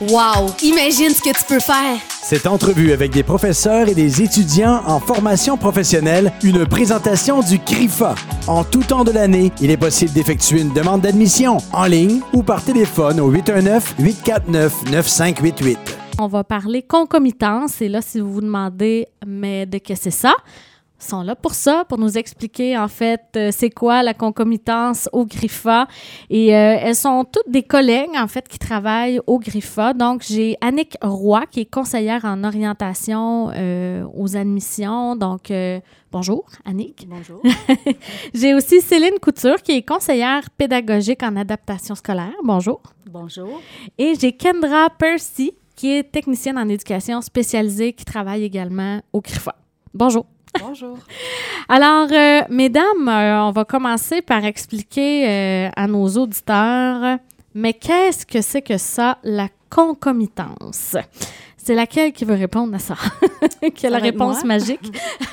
Wow! Imagine ce que tu peux faire! Cette entrevue avec des professeurs et des étudiants en formation professionnelle, une présentation du CRIFA. En tout temps de l'année, il est possible d'effectuer une demande d'admission en ligne ou par téléphone au 819-849-9588. On va parler concomitance. Et là, si vous vous demandez, mais de qu'est-ce que c'est ça? Sont là pour ça, pour nous expliquer en fait euh, c'est quoi la concomitance au GRIFA. Et euh, elles sont toutes des collègues en fait qui travaillent au GRIFA. Donc j'ai Annick Roy qui est conseillère en orientation euh, aux admissions. Donc bonjour Annick. Bonjour. j'ai aussi Céline Couture qui est conseillère pédagogique en adaptation scolaire. Bonjour. Bonjour. Et j'ai Kendra Percy qui est technicienne en éducation spécialisée qui travaille également au GRIFA. Bonjour. Bonjour. Alors, euh, mesdames, euh, on va commencer par expliquer euh, à nos auditeurs, mais qu'est-ce que c'est que ça, la concomitance? C'est laquelle qui veut répondre à ça? qui a la réponse magique?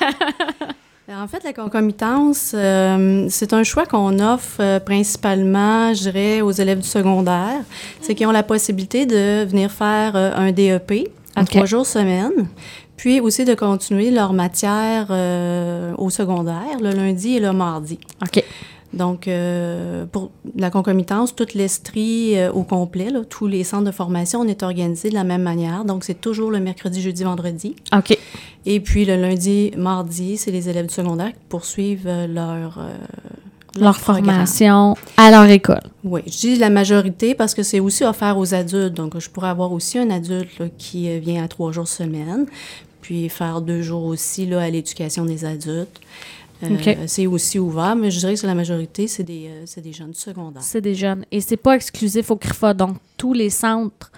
En fait, la concomitance, c'est un choix qu'on offre principalement, je dirais, aux élèves du secondaire. C'est qu'ils ont la possibilité de venir faire un DEP à trois jours semaine, puis aussi de continuer leur matière euh, au secondaire, le lundi et le mardi. OK. Donc, euh, pour la concomitance, toute l'Estrie euh, au complet, tous les centres de formation, on est organisé de la même manière. Donc, c'est toujours le mercredi, jeudi, vendredi. OK. Et puis, le lundi, mardi, c'est les élèves du secondaire qui poursuivent leur leur formation à leur école. Oui, je dis la majorité parce que c'est aussi offert aux adultes. Donc, je pourrais avoir aussi un adulte qui euh, vient à trois jours semaine, puis faire deux jours aussi là, à l'éducation des adultes. Euh, c'est aussi ouvert, mais je dirais que la majorité, c'est des, euh, des jeunes secondaires. C'est des jeunes. Et c'est pas exclusif au CRIFA. Donc, tous les centres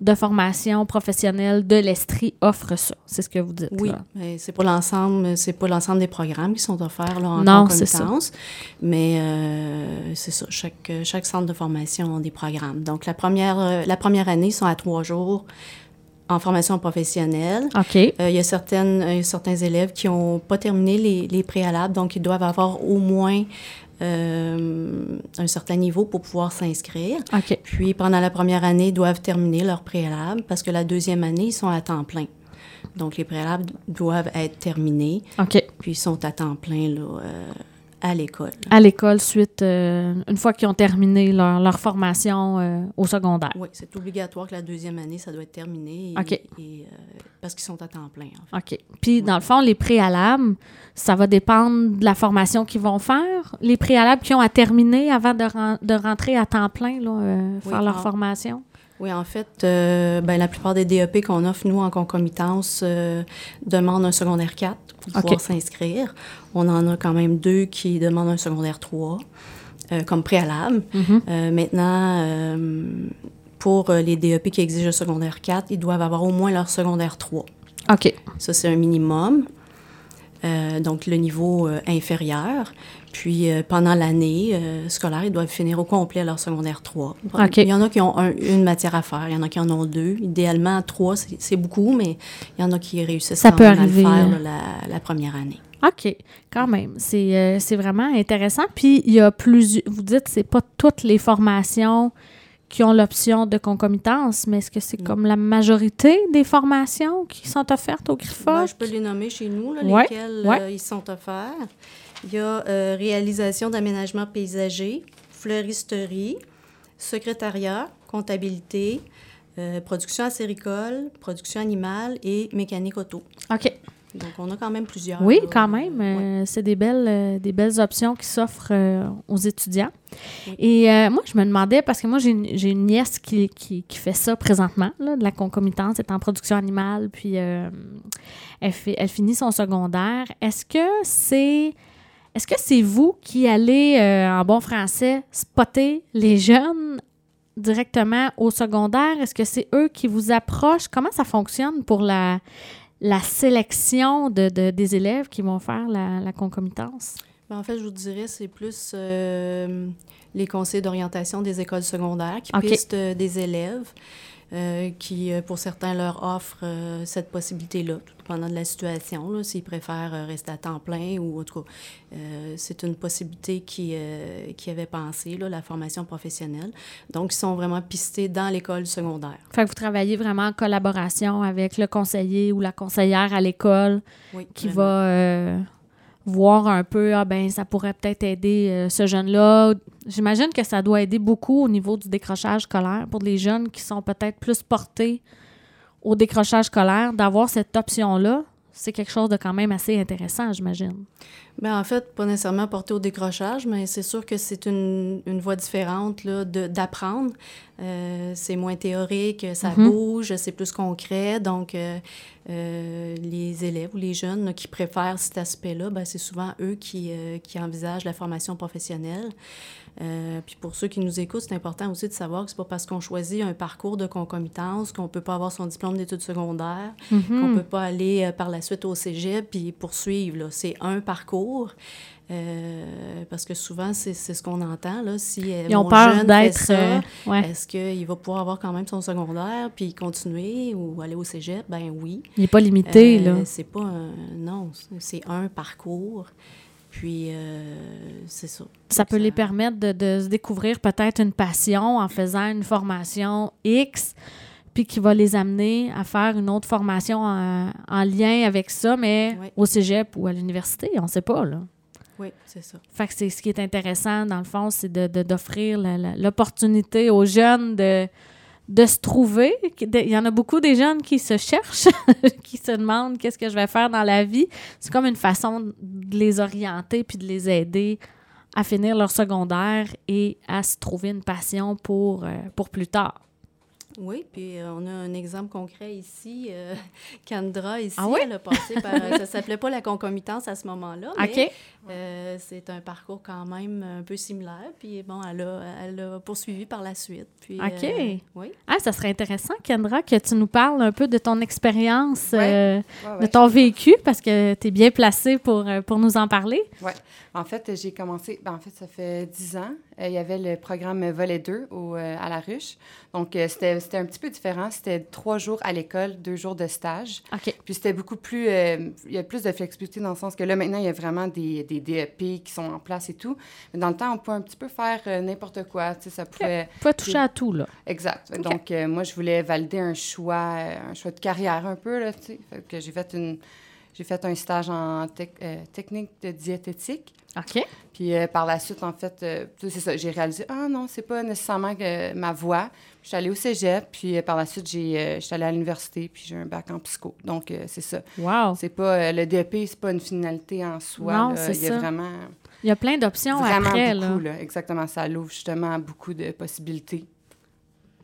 de formation professionnelle de l'Estrie offre ça. C'est ce que vous dites. Oui, mais c'est pas l'ensemble, c'est pas l'ensemble des programmes qui sont offerts là, en non, concomitance. Mais euh, c'est ça. Chaque, chaque centre de formation a des programmes. Donc la première, euh, la première année, ils sont à trois jours en formation professionnelle. OK. Euh, il y a certaines, certains élèves qui n'ont pas terminé les, les, préalables, donc ils doivent avoir au moins euh, un certain niveau pour pouvoir s'inscrire. Puis pendant la première année, ils doivent terminer leur préalable parce que la deuxième année, ils sont à temps plein. Donc les préalables doivent être terminés. Puis ils sont à temps plein là, euh, à l'école. À l'école, suite, euh, une fois qu'ils ont terminé leur, leur formation euh, au secondaire. Oui, c'est obligatoire que la deuxième année, ça doit être terminé. OK. Et, euh, parce qu'ils sont à temps plein. En fait. OK. Puis, dans le fond, les préalables, ça va dépendre de la formation qu'ils vont faire. Les préalables qu'ils ont à terminer avant de, de rentrer à temps plein, là, faire leur formation. Oui, en fait, ben, la plupart des DEP qu'on offre, nous, en concomitance, demandent un secondaire 4 pour pouvoir s'inscrire. On en a quand même deux qui demandent un secondaire 3 euh, comme préalable. Euh, maintenant, euh, pour les DEP qui exigent un secondaire 4, ils doivent avoir au moins leur secondaire 3. OK. Ça, c'est un minimum. donc, le niveau inférieur. Puis euh, pendant l'année euh, scolaire, ils doivent finir au complet leur secondaire 3. Il y en a qui ont une matière à faire, il y en a qui en ont deux. Idéalement, trois, c'est beaucoup, mais il y en a qui réussissent Ça peut arriver. à le faire la, première année. OK, quand même. Euh, c'est vraiment intéressant. Puis il y a plusieurs. Vous dites c'est pas toutes les formations qui ont l'option de concomitance, mais est-ce que c'est comme la majorité des formations qui sont offertes au? Ben, je peux les nommer chez nous, lesquelles ils sont offerts. Il y a euh, réalisation d'aménagement paysager, fleuristerie, secrétariat, comptabilité, euh, production acéricole, production animale et mécanique auto. OK. Donc, on a quand même plusieurs. Oui, quand même. Euh, c'est des belles, des belles options qui s'offrent aux étudiants. Et moi, je me demandais, parce que moi, j'ai une, nièce qui, qui, fait ça présentement, de la concomitance, elle est en production animale, puis elle, fait, elle finit son secondaire. Est-ce que c'est est-ce que c'est vous qui allez, euh, en bon français, spotter les jeunes directement au secondaire? Est-ce que c'est eux qui vous approchent? Comment ça fonctionne pour la, la sélection de, des élèves qui vont faire la, concomitance? Ben, en fait, je vous dirais, c'est plus les conseils d'orientation des écoles secondaires qui pistent des élèves. Euh, qui, euh, pour certains, leur offrent euh, cette possibilité-là, tout dépendant de la situation, s'ils préfèrent rester à temps plein ou autre. c'est une possibilité qui, qui avait pensé, là, la formation professionnelle. Donc, ils sont vraiment pistés dans l'école secondaire. Fait que vous travaillez vraiment en collaboration avec le conseiller ou la conseillère à l'école qui va voir un peu, ah ben ça pourrait peut-être aider euh, ce jeune-là. J'imagine que ça doit aider beaucoup au niveau du décrochage scolaire pour les jeunes qui sont peut-être plus portés au décrochage scolaire, d'avoir cette option-là, c'est quelque chose de quand même assez intéressant, j'imagine. Bien, en fait, pas nécessairement porté au décrochage, mais c'est sûr que c'est une, une voie différente d'apprendre. Euh, c'est moins théorique, ça mhm. bouge, c'est plus concret. Donc, euh, euh, les élèves ou les jeunes qui préfèrent cet aspect-là, ben, c'est souvent eux qui, qui, envisagent la formation professionnelle. Puis pour ceux qui nous écoutent, c'est important aussi de savoir que c'est pas parce qu'on choisit un parcours de concomitance qu'on peut pas avoir son diplôme d'études secondaires, mhm. qu'on peut pas aller par la suite au cégep puis poursuivre. C'est un parcours euh, parce que souvent, c'est ce qu'on entend. Là. Si euh, Ils ont peur d'être. Euh, est-ce qu'il va pouvoir avoir quand même son secondaire puis continuer ou aller au cégep? Ben oui. Il n'est pas limité, là. C'est pas un. Non, c'est un parcours. Puis, c'est ça. Ça peut les permettre de, de se découvrir peut-être une passion en faisant une formation X puis qui va les amener à faire une autre formation en, lien avec ça, mais au cégep ou à l'université, on ne sait pas, là. Oui, c'est ça. Fait que c'est ce qui est intéressant, dans le fond, c'est d'offrir de, l'opportunité aux jeunes de, de se trouver. Il y en a beaucoup des jeunes qui se cherchent, qui se demandent qu'est-ce que je vais faire dans la vie. C'est comme une façon de les orienter puis de les aider à finir leur secondaire et à se trouver une passion pour, euh, pour plus tard. Oui, puis euh, on a un exemple concret ici. Euh, Kendra, ici, ah elle a passé par... ça s'appelait pas la concomitance à ce moment-là, mais euh, c'est un parcours quand même un peu similaire. Puis bon, elle a, elle a poursuivi par la suite. Puis, OK. oui. Ah, ça serait intéressant, Kendra, que tu nous parles un peu de ton expérience, de ton vécu, parce que tu es bien placée pour, pour nous en parler. Oui. En fait, j'ai commencé... Ben, en fait, ça fait dix ans. Il y avait le programme Volet 2 au, à La Ruche. Donc, c'était c'était un petit peu différent. C'était trois jours à l'école, deux jours de stage. Puis c'était beaucoup plus... Euh, il y a plus de flexibilité dans le sens que là, maintenant, il y a vraiment des, des DEP qui sont en place et tout. Mais dans le temps, on pouvait un petit peu faire euh, n'importe quoi. Tu sais, ça pouvait... On pouvait toucher à tout, là. Exact. Donc, euh, moi, je voulais valider un choix, un choix de carrière un peu, là, tu sais. que j'ai fait une... J'ai fait un stage en technique de diététique. OK. Puis par la suite, en fait, c'est ça, j'ai réalisé, ah non, c'est pas nécessairement que ma voie. Je suis allée au cégep, puis euh, par la suite, j'ai, euh, je suis allée à l'université, puis j'ai un bac en psycho. Donc, euh, c'est ça. Wow! C'est pas, le DEP, c'est pas une finalité en soi. Non, c'est Il y a vraiment... Il y a plein d'options vraiment après, beaucoup, là. Exactement. Ça ouvre justement beaucoup de possibilités.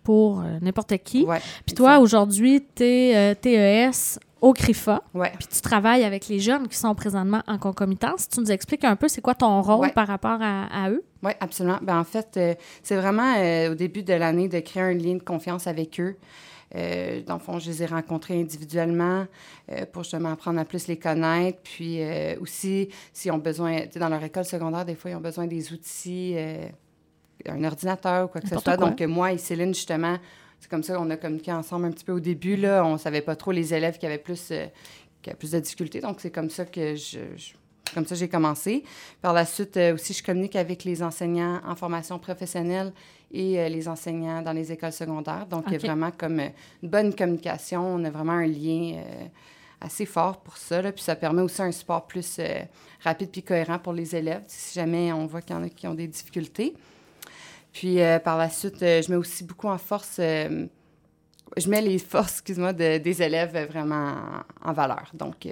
Pour n'importe qui. Ouais, puis toi, aujourd'hui, tu es TES au CRIFA. Puis tu travailles avec les jeunes qui sont présentement en concomitance. Tu nous expliques un peu c'est quoi ton rôle par rapport à, eux? Oui, absolument. Ben, en fait, euh, c'est vraiment euh, au début de l'année de créer un lien de confiance avec eux. Euh, dans le fond, je les ai rencontrés individuellement pour justement apprendre à plus les connaître. Puis aussi, s'ils ont besoin, dans leur école secondaire, des fois, ils ont besoin des outils, un ordinateur ou quoi que ce soit. Donc, moi et Céline, justement, c'est comme ça qu'on a communiqué ensemble un petit peu au début. Là. On savait pas trop les élèves qui avaient plus, euh, qui avaient plus de difficultés. Donc, c'est comme ça que je, comme ça j'ai commencé. Par la suite, euh, aussi, je communique avec les enseignants en formation professionnelle et euh, les enseignants dans les écoles secondaires. Donc, il y a vraiment comme une bonne communication. On a vraiment un lien assez fort pour ça. Là. Puis ça permet aussi un support plus rapide puis cohérent pour les élèves, si jamais on voit qu'il y en a qui ont des difficultés. Puis euh, par la suite, euh, je mets aussi beaucoup en force, euh, je mets les forces, excuse-moi, des élèves vraiment en, valeur. Donc,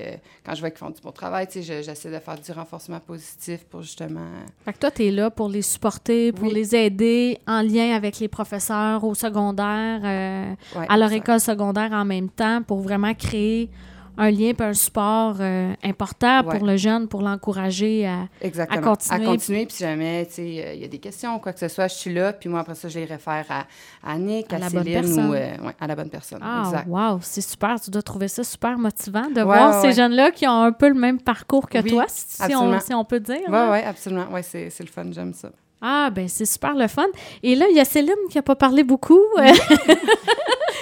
quand je vois qu'ils font du bon travail, tu sais, j'essaie de faire du renforcement positif pour justement... Fait que toi, tu es là pour les supporter, pour les aider en lien avec les professeurs au secondaire, à leur école secondaire en même temps, pour vraiment créer un lien et un support euh, important pour le jeune, pour l'encourager à, à, continuer. À continuer, puis si jamais il y a des questions ou quoi que ce soit, je suis là, puis moi, après ça, je les réfère à, Annick, à, la bonne personne. ou à la bonne personne. Ah, wow, c'est super. Tu dois trouver ça super motivant de voir ces jeunes-là qui ont un peu le même parcours que toi, si on, si on, peut dire. Oui, oui, absolument. Oui, c'est le fun, j'aime ça. Ah, ben c'est super le fun. Et là, il y a Céline qui n'a pas parlé beaucoup.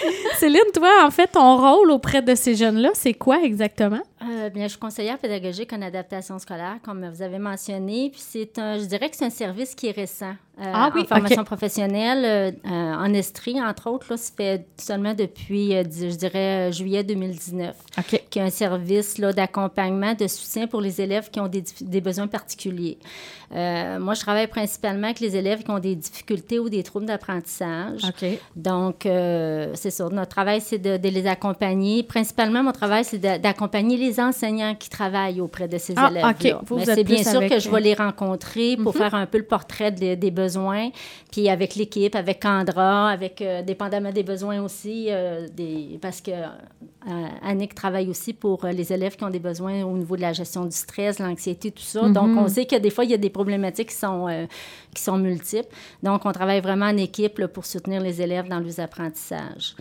Céline, toi, en fait, ton rôle auprès de ces jeunes-là, c'est quoi exactement? Euh, bien, je suis conseillère pédagogique en adaptation scolaire, comme vous avez mentionné. Puis c'est un, je dirais que c'est un service qui est récent. Euh, ah oui, en formation professionnelle, euh, en Estrie, entre autres, là, ça fait seulement depuis, je dirais, juillet 2019, OK. qui a un service d'accompagnement, de soutien pour les élèves qui ont des, des besoins particuliers. moi, je travaille principalement avec les élèves qui ont des difficultés ou des troubles d'apprentissage. OK. Donc, c'est ça. Notre travail, c'est de, de, les accompagner. Principalement, mon travail, c'est d'accompagner les enseignants qui travaillent auprès de ces ah, élèves-là. c'est bien sûr que je vais les rencontrer pour mhm. faire un peu le portrait des besoins, puis avec l'équipe, avec Candra, avec, euh, dépendamment des besoins aussi, euh, des, parce que euh, Annick travaille aussi pour les élèves qui ont des besoins au niveau de la gestion du stress, l'anxiété, tout ça. Donc, mhm. on sait que des fois, il y a des problématiques qui sont, qui sont multiples. Donc, on travaille vraiment en équipe pour soutenir les élèves dans leurs apprentissages.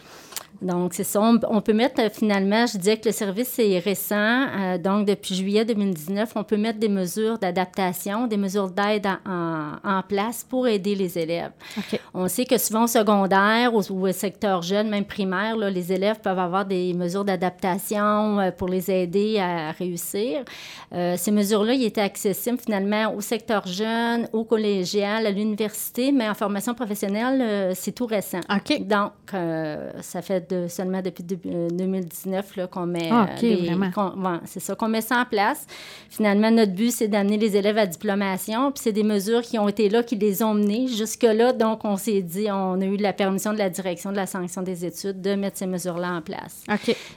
Donc, c'est ça. On, peut mettre euh, finalement, je disais que le service est récent. Euh, donc, depuis juillet 2019, on peut mettre des mesures d'adaptation, des mesures d'aide en, place pour aider les élèves. On sait que souvent au secondaire ou, au secteur jeune, même primaire, les élèves peuvent avoir des mesures d'adaptation euh, pour les aider à réussir. ces mesures-là, ils étaient accessibles finalement au secteur jeune, au collégial, à l'université, mais en formation professionnelle, c'est tout récent. Donc, ça fait seulement depuis 2019 euh, qu'on met ah, euh, c'est ça qu'on met ça en place. Finalement, notre but c'est d'amener les élèves à diplomation, puis c'est des mesures qui ont été là qui les ont menés jusque là. Donc on s'est dit, on a eu la permission de la direction de la sanction des études de mettre ces mesures-là en place.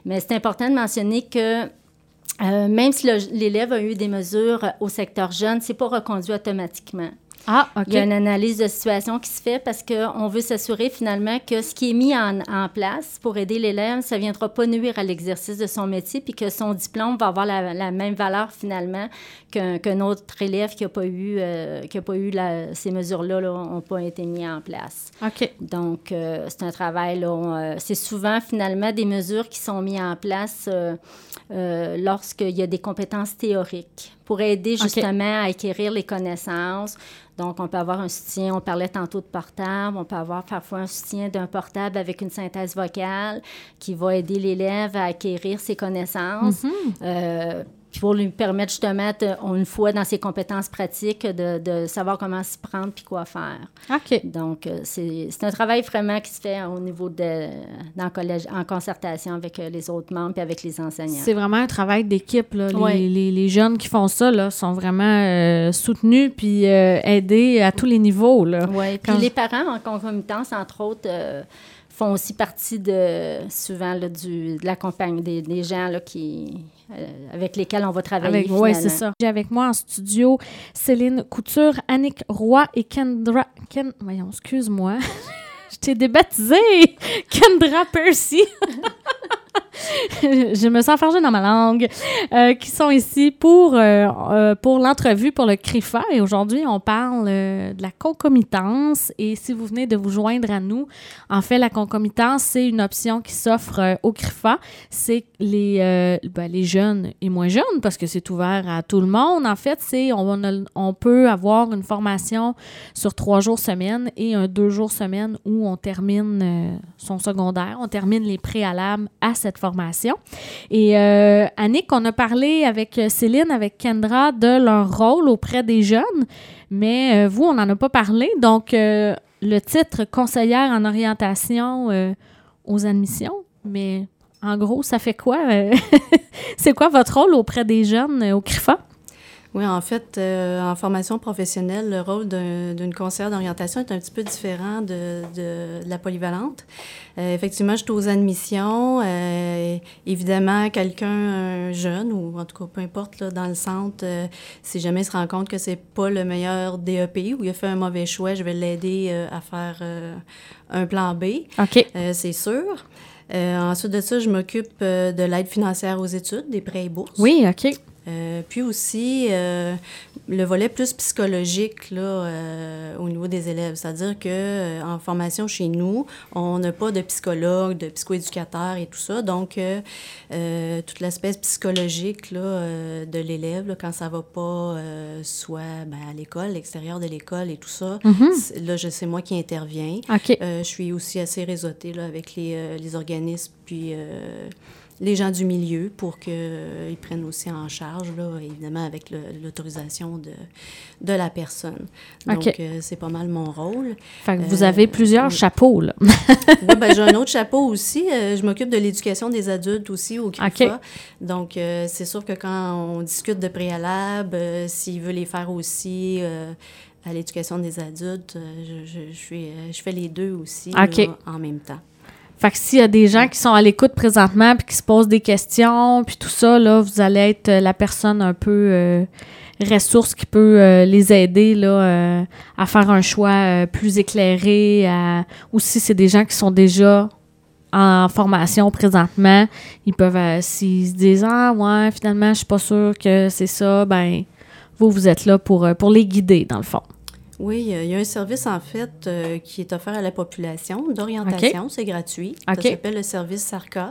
Mais c'est important de mentionner que euh, même si l'élève a eu des mesures au secteur jeune, c'est pas reconduit automatiquement. Ah, Il y a une analyse de situation qui se fait parce qu'on veut s'assurer finalement que ce qui est mis en, place pour aider l'élève, ça ne viendra pas nuire à l'exercice de son métier puis que son diplôme va avoir la, même valeur finalement qu'un autre élève qui n'a pas eu, euh, qui a pas eu ces mesures-là n'ont pas été mis en place. OK. Donc, euh, c'est un travail, euh, c'est souvent finalement des mesures qui sont mises en place lorsqu'il y a des compétences théoriques pour aider justement à acquérir les connaissances. Donc, on peut avoir un soutien, on parlait tantôt de portable, on peut avoir parfois un soutien d'un portable avec une synthèse vocale qui va aider l'élève à acquérir ses connaissances. Mm pour lui permettre justement, une fois dans ses compétences pratiques, de, savoir comment s'y prendre puis quoi faire. OK. Donc, euh, c'est un travail vraiment qui se fait au niveau de, dans le collège, en concertation avec euh, les autres membres puis avec les enseignants. C'est vraiment un travail d'équipe. Les, les, les, jeunes qui font ça là, sont vraiment euh, soutenus puis aidés à tous les niveaux. Oui, puis les parents en concomitance, entre autres, font aussi partie de souvent là, du, de la compagnie des, des gens là, qui euh, avec lesquels on va travailler. Oui, c'est ça. J'ai avec moi en studio Céline Couture, Annick Roy et Kendra. Ken, voyons, excuse-moi. Je t'ai débaptisée! Kendra Percy! je me sens fargée dans ma langue, euh, qui sont ici pour, euh, euh, pour l'entrevue pour le CRIFA. Et aujourd'hui, on parle de la concomitance. Et si vous venez de vous joindre à nous, en fait, la concomitance, c'est une option qui s'offre au CRIFA. C'est les, ben, les jeunes et moins jeunes, parce que c'est ouvert à tout le monde. En fait, c'est on, on peut avoir une formation sur trois jours semaine et un deux jours semaine où on termine son secondaire, on termine les préalables à cette formation. Et euh, Annick, on a parlé avec Céline, avec Kendra de leur rôle auprès des jeunes, mais euh, vous, on n'en a pas parlé. Donc, euh, le titre conseillère en orientation aux admissions, mais en gros, ça fait quoi? C'est quoi votre rôle auprès des jeunes au CRIFA? Oui, en fait, euh, en formation professionnelle, le rôle d'une conseillère d'orientation est un petit peu différent de, de, la polyvalente. Euh, effectivement, je suis aux admissions. Euh, évidemment, quelqu'un jeune, ou en tout cas, peu importe, là, dans le centre, si jamais il se rend compte que c'est pas le meilleur DEP ou il a fait un mauvais choix, je vais l'aider à faire un plan B. OK. c'est sûr. ensuite de ça, je m'occupe de l'aide financière aux études, des prêts et bourses. Oui, OK. Euh, puis aussi, euh, le volet plus psychologique là, euh, au niveau des élèves. C'est-à-dire que en formation chez nous, on n'a pas de psychologue, de psychoéducateur et tout ça. Donc, toute l'aspect psychologique là, de l'élève, quand ça va pas, soit ben, à l'école, l'extérieur de l'école et tout ça, mm-hmm. là, c'est moi qui interviens. je suis aussi assez réseautée là, avec les, les organismes, puis les gens du milieu pour qu'ils euh, prennent aussi en charge, là, évidemment, avec l'autorisation de, de la personne. Donc, euh, c'est pas mal mon rôle. Fait que vous avez euh, plusieurs chapeaux, là. oui, ben, j'ai un autre chapeau aussi. je m'occupe de l'éducation des adultes aussi au CRIFA. Donc, c'est sûr que quand on discute de préalable, s'il veut les faire aussi à l'éducation des adultes, je, je, suis, je fais les deux aussi en même temps. Fait que s'il y a des gens qui sont à l'écoute présentement puis qui se posent des questions puis tout ça, là, vous allez être euh, la personne un peu euh, ressource qui peut euh, les aider là, à faire un choix plus éclairé. Ou si c'est des gens qui sont déjà en formation présentement, ils peuvent, s'ils se disent Ah, ouais, finalement, je suis pas sûre que c'est ça, ben, vous, vous êtes là pour, pour les guider, dans le fond. Oui, il y a un service en fait euh, qui est offert à la population d'orientation, c'est gratuit. Ça s'appelle le service SARCA.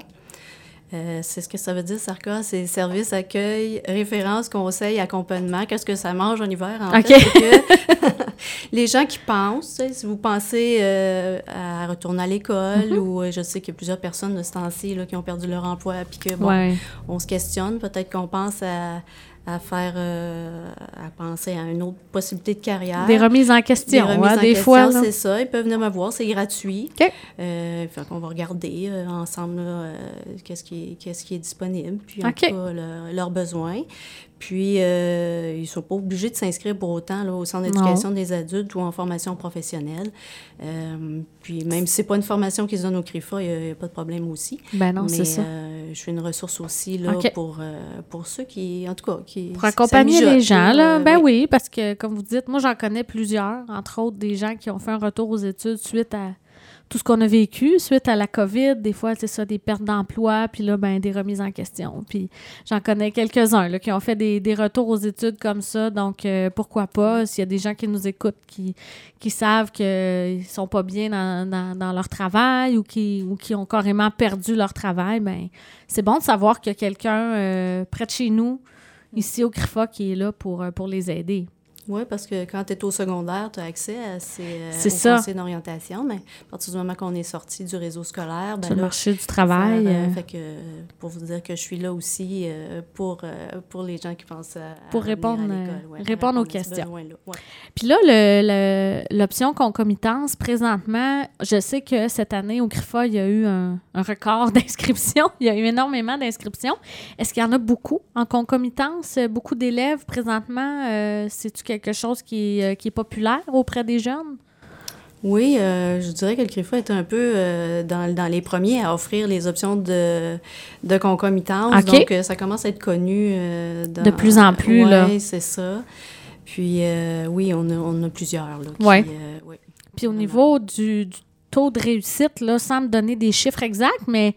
Euh, c'est ce que ça veut dire, SARCA, c'est service, accueil, référence, conseil, accompagnement. Qu'est-ce que ça mange en hiver? En fait, que les gens qui pensent, si vous pensez euh, à retourner à l'école, mm-hmm. ou je sais qu'il y a plusieurs personnes de ce temps-ci qui ont perdu leur emploi, puis que, bon, on se questionne, peut-être qu'on pense à à faire, euh, à penser à une autre possibilité de carrière. Des remises en question, des, remises en des fois. C'est ça, ils peuvent venir me voir, c'est gratuit. OK. Euh, fait qu'on va regarder euh, ensemble euh, qu'est-ce qui, qu'est-ce qui est disponible, puis en tout cas, leurs besoins. Puis, euh, ils ne sont pas obligés de s'inscrire pour autant là, au centre d'éducation des adultes ou en formation professionnelle. Euh, puis, même si ce n'est pas une formation qui se donne au CRIFA, il n'y a, pas de problème aussi. Ben non, c'est ça. Euh, je suis une ressource aussi là, pour, pour ceux qui, en tout cas, qui. Pour accompagner les gens, là. ben oui. parce que, comme vous dites, moi, j'en connais plusieurs, entre autres des gens qui ont fait un retour aux études suite à tout ce qu'on a vécu suite à la COVID. Des fois, c'est ça, des pertes d'emploi, puis là, ben, des remises en question. Puis j'en connais quelques-uns qui ont fait des, retours aux études comme ça. Donc, euh, pourquoi pas, s'il y a des gens qui nous écoutent, qui, savent qu'ils sont pas bien dans, leur travail ou qui, ou qui ont carrément perdu leur travail, ben c'est bon de savoir qu'il y a quelqu'un euh, près de chez nous, ici au CRIFA, qui est là pour, euh, pour les aider. Oui, parce que quand tu es au secondaire, tu as accès à ces euh, conseils d'orientation, mais à partir du moment qu'on est sorti du réseau scolaire, ben le marché du travail. Euh, fait que, pour vous dire que je suis là aussi euh, pour, pour les gens qui pensent à, pour répondre, répondre aux questions. Puis là, l'option concomitance, présentement, je sais que cette année, au GRIFA, il y a eu un, un record d'inscriptions. il y a eu énormément d'inscriptions. Est-ce qu'il y en a beaucoup en concomitance? Beaucoup d'élèves présentement? C'est-tu quelque chose qui, euh, qui est populaire auprès des jeunes? Oui, euh, je dirais que le CRIFA est un peu euh, dans, dans, les premiers à offrir les options de, de concomitance. Donc, ça commence à être connu. de plus en plus, là. Oui, c'est ça. Puis, oui, on a, on a plusieurs. Là, qui, oui. Puis, au niveau du, du, taux de réussite, là, sans me donner des chiffres exacts, mais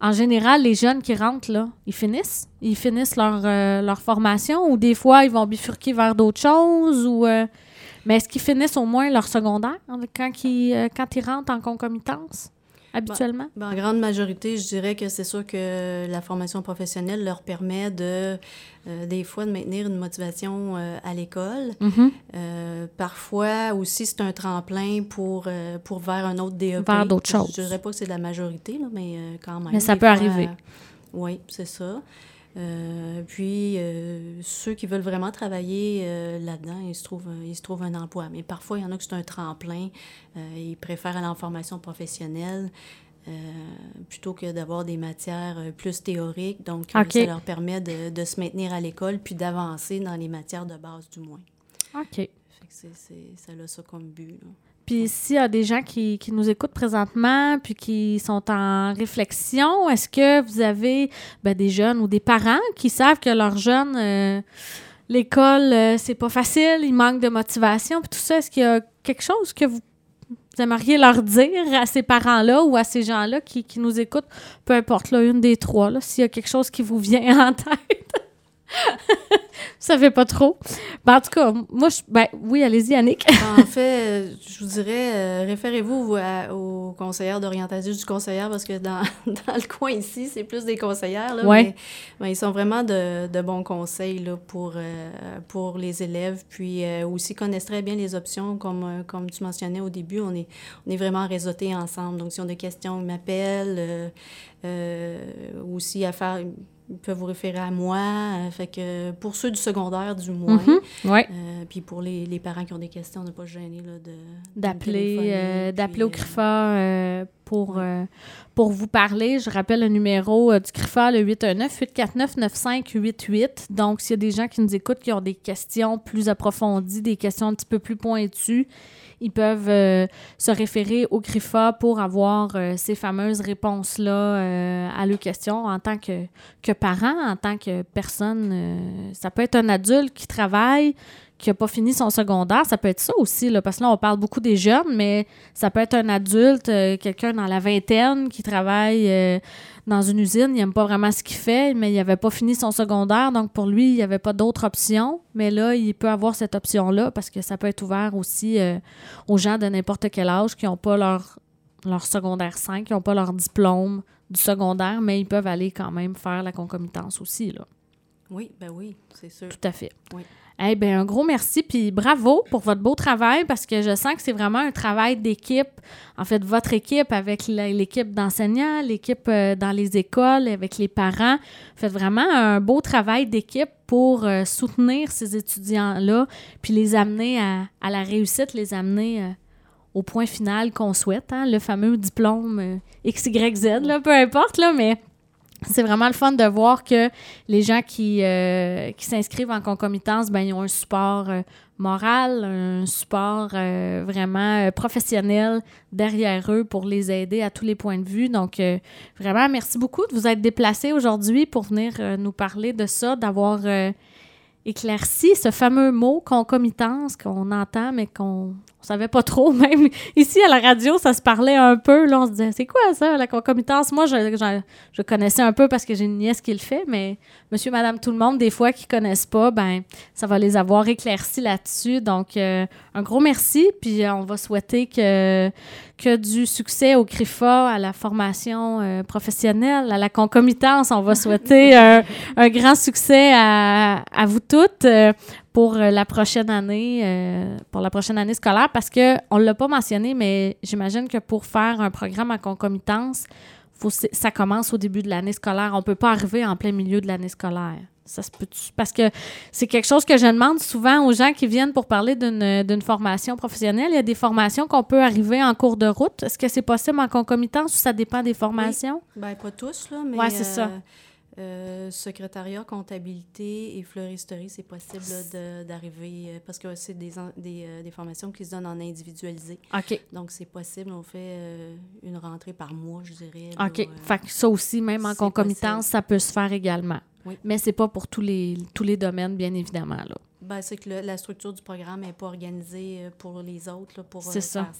en général, les jeunes qui rentrent, là, ils finissent. Ils finissent leur, euh, formation ou des fois, ils vont bifurquer vers d'autres choses. Euh, mais est-ce qu'ils finissent au moins leur secondaire quand ils, euh, quand ils rentrent en concomitance? Habituellement? Ben, en grande majorité, je dirais que c'est sûr que la formation professionnelle leur permet de, euh, des fois, de maintenir une motivation euh, à l'école. Mm-hmm. Euh, parfois aussi, c'est un tremplin pour, pour vers un autre DEP. Vers d'autres choses. Je ne dirais pas que c'est de la majorité, là, mais quand même. Mais ça peut arriver. oui, c'est ça. Euh, puis, euh, ceux qui veulent vraiment travailler euh, là-dedans, ils se, trouvent, ils se trouvent un emploi. Mais parfois, il y en a qui c'est un tremplin. ils préfèrent aller en formation professionnelle plutôt que d'avoir des matières plus théoriques. Donc, ça leur permet de, de se maintenir à l'école puis d'avancer dans les matières de base, du moins. OK. c'est, ça a ça comme but. Là. Puis s'il y a des gens qui, nous écoutent présentement, puis qui sont en réflexion, est-ce que vous avez ben, des jeunes ou des parents qui savent que leurs jeunes, euh, l'école, euh, c'est pas facile, ils manquent de motivation, puis tout ça, est-ce qu'il y a quelque chose que vous vous aimeriez leur dire à ces parents-là ou à ces gens-là qui, qui, nous écoutent, peu importe, là, une des trois, s'il y a quelque chose qui vous vient en tête? ça fait pas trop. Ben, en tout cas, moi, je, ben, oui, allez-y, Annick. En fait, je vous dirais, euh, référez-vous aux conseillères d'orientation du conseillère parce que dans, dans, le coin ici, c'est plus des conseillères. Là, mais, ben, ils sont vraiment de, de, bons conseils là, pour, euh, pour les élèves. Puis euh, aussi, connaissent très bien les options. Comme, comme tu mentionnais au début, on est, on est vraiment réseautés ensemble. Donc, si on a des questions, ils m'appellent. aussi à faire ils peuvent vous référer à moi. Euh, fait que pour ceux du secondaire, du moins. Mhm. ouais. Euh, puis pour les, les, parents qui ont des questions, on n'est pas gêné de d'appeler euh, d'appeler au CRIFA pour, pour vous parler. Je rappelle le numéro du CRIFA, le 819-849-9588. Donc, s'il y a des gens qui nous écoutent qui ont des questions plus approfondies, des questions un petit peu plus pointues, ils peuvent euh, se référer au CRIFA pour avoir euh, ces fameuses réponses-là euh, à leurs questions en tant que, que parent, en tant que personne. ça peut être un adulte qui travaille, qui n'a pas fini son secondaire. Ça peut être ça aussi, là, parce que là, on parle beaucoup des jeunes, mais ça peut être un adulte, quelqu'un dans la vingtaine qui travaille dans une usine, il n'aime pas vraiment ce qu'il fait, mais il n'avait pas fini son secondaire, donc pour lui, il n'y avait pas d'autre option. Mais là, il peut avoir cette option-là parce que ça peut être ouvert aussi euh, aux gens de n'importe quel âge qui n'ont pas leur, leur secondaire 5, qui n'ont pas leur diplôme du secondaire, mais ils peuvent aller quand même faire la concomitance aussi. Là. Oui, ben oui, c'est sûr. Tout à fait. Oui. Eh bien, un gros merci, puis bravo pour votre beau travail, parce que je sens que c'est vraiment un travail d'équipe. En fait, votre équipe avec l'équipe d'enseignants, l'équipe euh, dans les écoles, avec les parents. faites vraiment un beau travail d'équipe pour euh, soutenir ces étudiants-là, puis les amener à, la réussite, les amener euh, au point final qu'on souhaite, hein, le fameux diplôme XYZ, peu importe, là, mais c'est vraiment le fun de voir que les gens qui, euh, qui s'inscrivent en concomitance, ben, ils ont un support euh, moral, un support euh, vraiment professionnel derrière eux pour les aider à tous les points de vue. Donc, vraiment, merci beaucoup de vous être déplacés aujourd'hui pour venir nous parler de ça, d'avoir éclairci ce fameux mot concomitance qu'on entend, mais qu'on ne savait pas trop. Même ici, à la radio, ça se parlait un peu. Là, on se disait, c'est quoi ça, la concomitance? Moi, je, je, connaissais un peu parce que j'ai une nièce qui le fait, mais monsieur, madame, tout le monde, des fois, qui ne connaissent pas, ben ça va les avoir éclaircis là-dessus. Donc, euh, un gros merci. Puis, euh, on va souhaiter que, que du succès au CRIFA, à la formation euh, professionnelle, à la concomitance. On va souhaiter un, un, grand succès à, à vous toutes pour la prochaine année, pour la prochaine année scolaire, parce que on l'a pas mentionné, mais j'imagine que pour faire un programme à concomitance, faut, ça commence au début de l'année scolaire. On ne peut pas arriver en plein milieu de l'année scolaire. Ça se peut parce que c'est quelque chose que je demande souvent aux gens qui viennent pour parler d'une formation professionnelle. Il y a des formations qu'on peut arriver en cours de route. Est-ce que c'est possible en concomitance ou ça dépend des formations? Oui. Ben, pas tous, là, mais. Oui, c'est ça. Euh, euh, secrétariat, comptabilité et fleuristerie, c'est possible d'arriver euh, parce que c'est des, des, euh, des, formations qui se donnent en individualisé. OK. Donc, c'est possible. On fait une rentrée par mois, je dirais. OK. fait que ça aussi, même en concomitance, ça peut se faire également. Oui. Mais c'est pas pour tous les, tous les domaines, bien évidemment. Là. Ben, c'est que la structure du programme n'est pas organisée pour les autres pour faire ça.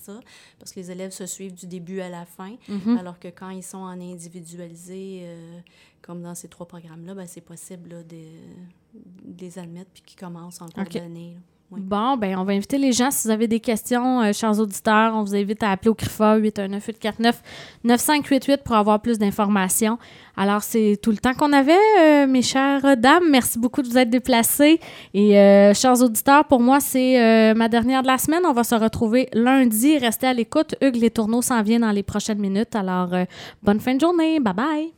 Parce que les élèves se suivent du début à la fin, mm-hmm. alors que quand ils sont en individualisé, comme dans ces trois programmes-là, ben, c'est possible de, les admettre puis qu'ils commencent en cours d'année. Bon, ben on va inviter les gens. Si vous avez des questions, euh, chers auditeurs, on vous invite à appeler au CRIFA 819-849-9588 pour avoir plus d'informations. Alors, c'est tout le temps qu'on avait, euh, mes chères dames. Merci beaucoup de vous être déplacés. Et, euh, chers auditeurs, pour moi, c'est ma dernière de la semaine. On va se retrouver lundi. Restez à l'écoute. Hugues Les Tourneaux s'en vient dans les prochaines minutes. Alors, bonne fin de journée. Bye bye.